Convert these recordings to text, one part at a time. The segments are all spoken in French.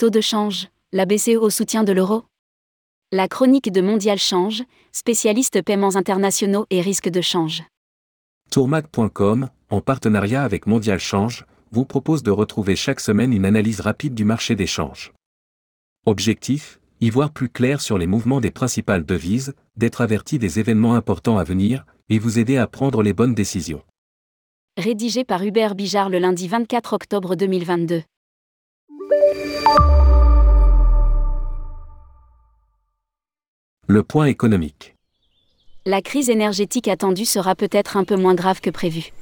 Taux de change, la BCE au soutien de l'euro La chronique de Mondial Change, spécialiste paiements internationaux et risques de change. Tourmac.com, en partenariat avec Mondial Change, vous propose de retrouver chaque semaine une analyse rapide du marché des changes. Objectif y voir plus clair sur les mouvements des principales devises, d'être averti des événements importants à venir, et vous aider à prendre les bonnes décisions. Rédigé par Hubert Bijard le lundi 24 octobre 2022. Le point économique. La crise énergétique attendue sera peut-être un peu moins grave que prévu.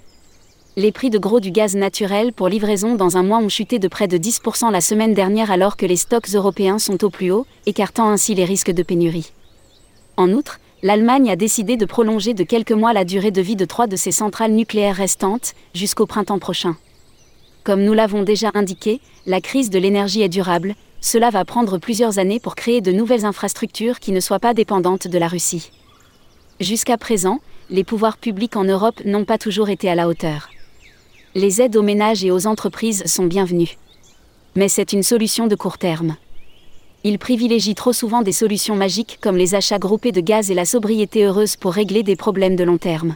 Les prix de gros du gaz naturel pour livraison dans un mois ont chuté de près de 10% la semaine dernière alors que les stocks européens sont au plus haut, écartant ainsi les risques de pénurie. En outre, l'Allemagne a décidé de prolonger de quelques mois la durée de vie de trois de ses centrales nucléaires restantes, jusqu'au printemps prochain. Comme nous l'avons déjà indiqué, la crise de l'énergie est durable, cela va prendre plusieurs années pour créer de nouvelles infrastructures qui ne soient pas dépendantes de la Russie. Jusqu'à présent, les pouvoirs publics en Europe n'ont pas toujours été à la hauteur les aides aux ménages et aux entreprises sont bienvenues. Mais c'est une solution de court terme. Ils privilégient trop souvent des solutions magiques comme les achats groupés de gaz et la sobriété heureuse pour régler des problèmes de long terme.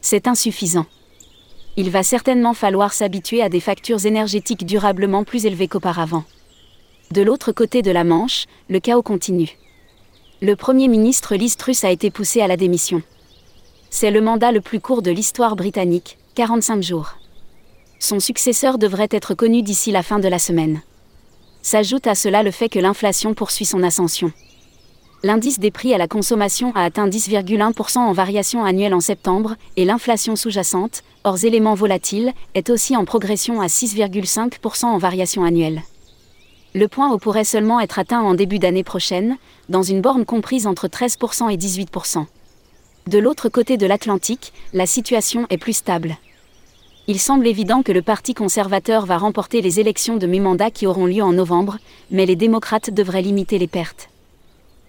C'est insuffisant. Il va certainement falloir s'habituer à des factures énergétiques durablement plus élevées qu'auparavant. De l'autre côté de la Manche, le chaos continue. Le Premier ministre Liz Truss a été poussé à la démission. C'est le mandat le plus court de l'histoire britannique, 45 jours. Son successeur devrait être connu d'ici la fin de la semaine. S'ajoute à cela le fait que l'inflation poursuit son ascension. L'indice des prix à la consommation a atteint 10,1% en variation annuelle en septembre, et l'inflation sous-jacente, hors éléments volatiles, est aussi en progression à 6,5% en variation annuelle. Le point haut pourrait seulement être atteint en début d'année prochaine, dans une borne comprise entre 13% et 18%. De l'autre côté de l'Atlantique, la situation est plus stable il semble évident que le Parti conservateur va remporter les élections de mi-mandat qui auront lieu en novembre, mais les démocrates devraient limiter les pertes.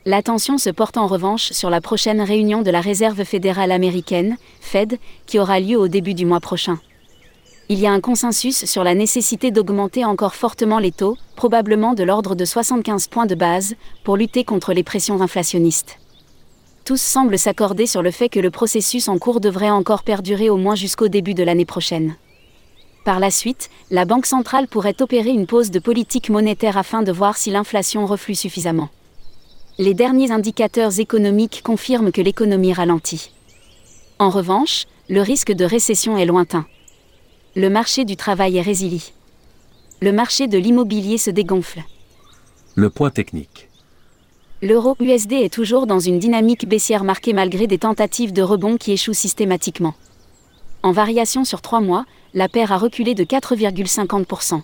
L'attention se porte en revanche sur la prochaine réunion de la Réserve fédérale américaine, Fed, qui aura lieu au début du mois prochain. Il y a un consensus sur la nécessité d'augmenter encore fortement les taux, probablement de l'ordre de 75 points de base, pour lutter contre les pressions inflationnistes tous semblent s'accorder sur le fait que le processus en cours devrait encore perdurer au moins jusqu'au début de l'année prochaine. Par la suite, la Banque centrale pourrait opérer une pause de politique monétaire afin de voir si l'inflation reflue suffisamment. Les derniers indicateurs économiques confirment que l'économie ralentit. En revanche, le risque de récession est lointain. Le marché du travail est résilient. Le marché de l'immobilier se dégonfle. Le point technique. L'euro USD est toujours dans une dynamique baissière marquée malgré des tentatives de rebond qui échouent systématiquement. En variation sur trois mois, la paire a reculé de 4,50%.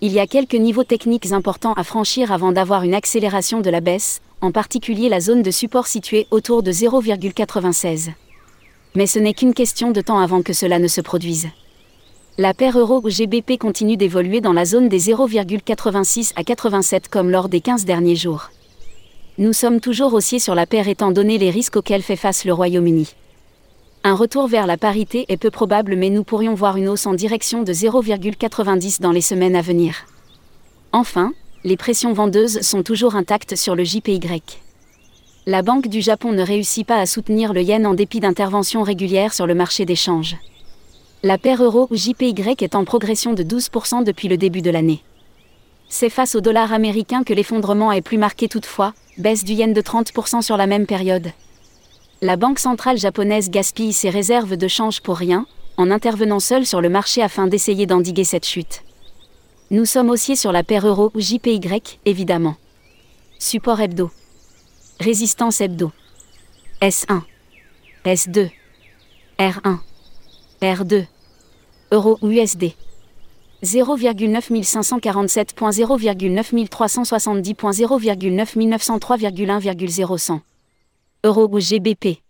Il y a quelques niveaux techniques importants à franchir avant d'avoir une accélération de la baisse, en particulier la zone de support située autour de 0,96. Mais ce n'est qu'une question de temps avant que cela ne se produise. La paire euro-GBP continue d'évoluer dans la zone des 0,86 à 87 comme lors des 15 derniers jours nous sommes toujours haussiers sur la paire étant donné les risques auxquels fait face le Royaume-Uni. Un retour vers la parité est peu probable mais nous pourrions voir une hausse en direction de 0,90 dans les semaines à venir. Enfin, les pressions vendeuses sont toujours intactes sur le JPY. La Banque du Japon ne réussit pas à soutenir le yen en dépit d'interventions régulières sur le marché des changes. La paire euro JPY est en progression de 12% depuis le début de l'année. C'est face au dollar américain que l'effondrement est plus marqué toutefois, baisse du yen de 30% sur la même période. La Banque centrale japonaise gaspille ses réserves de change pour rien, en intervenant seule sur le marché afin d'essayer d'endiguer cette chute. Nous sommes haussiers sur la paire euro JPY, évidemment. Support hebdo. Résistance hebdo. S1. S2. R1. R2. Euro USD. 0,9570,0,9370.0,9903,1,0100 Euro ou GBP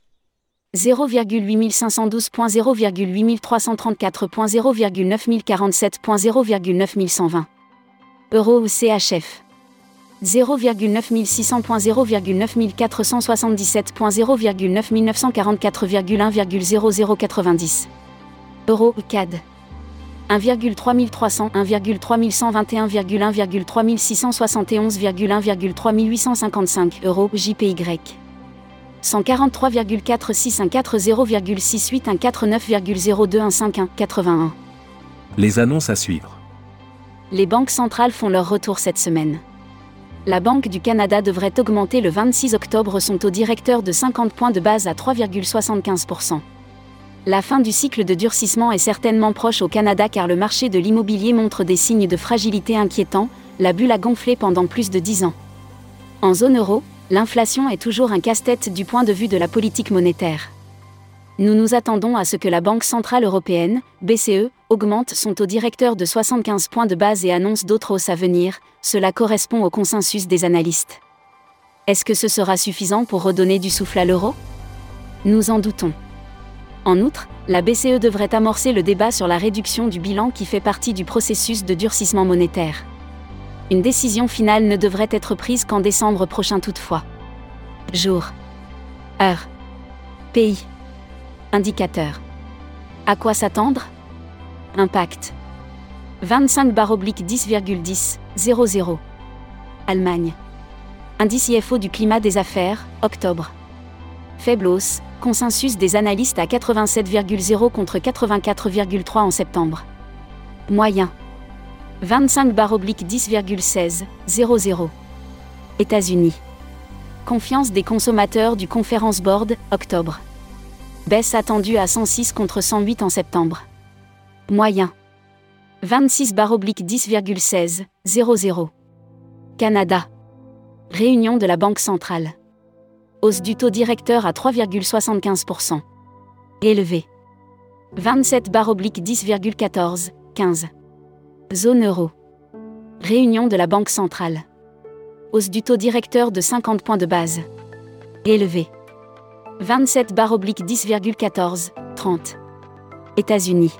0,8500,0,8334.0,9047.0,9120 Euro ou CHF 0,9600.0,9477.0,9944,1,0090 Euro ou CAD 1,3300, 1,3121, 1,3671,1,3855 euros JPY. 143,46140,68 Les annonces à suivre. Les banques centrales font leur retour cette semaine. La Banque du Canada devrait augmenter le 26 octobre son taux directeur de 50 points de base à 3,75%. La fin du cycle de durcissement est certainement proche au Canada car le marché de l'immobilier montre des signes de fragilité inquiétants, la bulle a gonflé pendant plus de 10 ans. En zone euro, l'inflation est toujours un casse-tête du point de vue de la politique monétaire. Nous nous attendons à ce que la Banque Centrale Européenne, BCE, augmente son taux directeur de 75 points de base et annonce d'autres hausses à venir, cela correspond au consensus des analystes. Est-ce que ce sera suffisant pour redonner du souffle à l'euro? Nous en doutons. En outre, la BCE devrait amorcer le débat sur la réduction du bilan qui fait partie du processus de durcissement monétaire. Une décision finale ne devrait être prise qu'en décembre prochain toutefois. Jour. Heure. Pays. Indicateur. À quoi s'attendre? Impact. 25 10,10, 00. Allemagne. Indice IFO du climat des affaires, octobre. Faible hausse, consensus des analystes à 87,0 contre 84,3 en septembre. Moyen. 25 10,16, 00. États-Unis. Confiance des consommateurs du Conference Board, octobre. Baisse attendue à 106 contre 108 en septembre. Moyen. 26 10,16, 00. Canada. Réunion de la Banque centrale. Hausse du taux directeur à 3,75%. Élevé. 27 10,14, 15. Zone euro. Réunion de la Banque centrale. Hausse du taux directeur de 50 points de base. Élevé. 27 10,14, 30. États-Unis.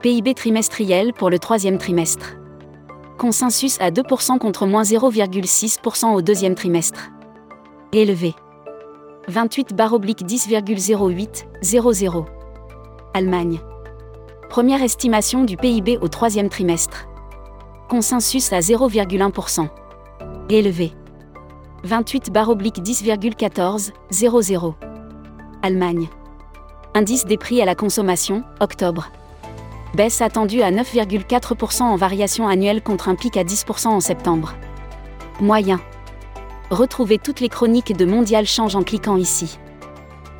PIB trimestriel pour le troisième trimestre. Consensus à 2% contre moins 0,6% au deuxième trimestre. Élevé. 28 10,08, 00. Allemagne. Première estimation du PIB au troisième trimestre. Consensus à 0,1%. Élevé. 28 10,14, 00. Allemagne. Indice des prix à la consommation, octobre. Baisse attendue à 9,4% en variation annuelle contre un pic à 10% en septembre. Moyen. Retrouvez toutes les chroniques de Mondial Change en cliquant ici.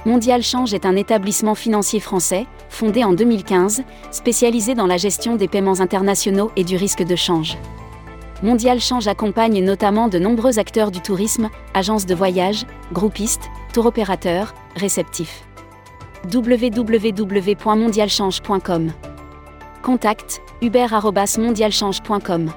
Mondial Change est un établissement financier français, fondé en 2015, spécialisé dans la gestion des paiements internationaux et du risque de change. Mondial Change accompagne notamment de nombreux acteurs du tourisme, agences de voyage, groupistes, tour opérateurs, réceptifs. www.mondialchange.com Contact hubert.mondialchange.com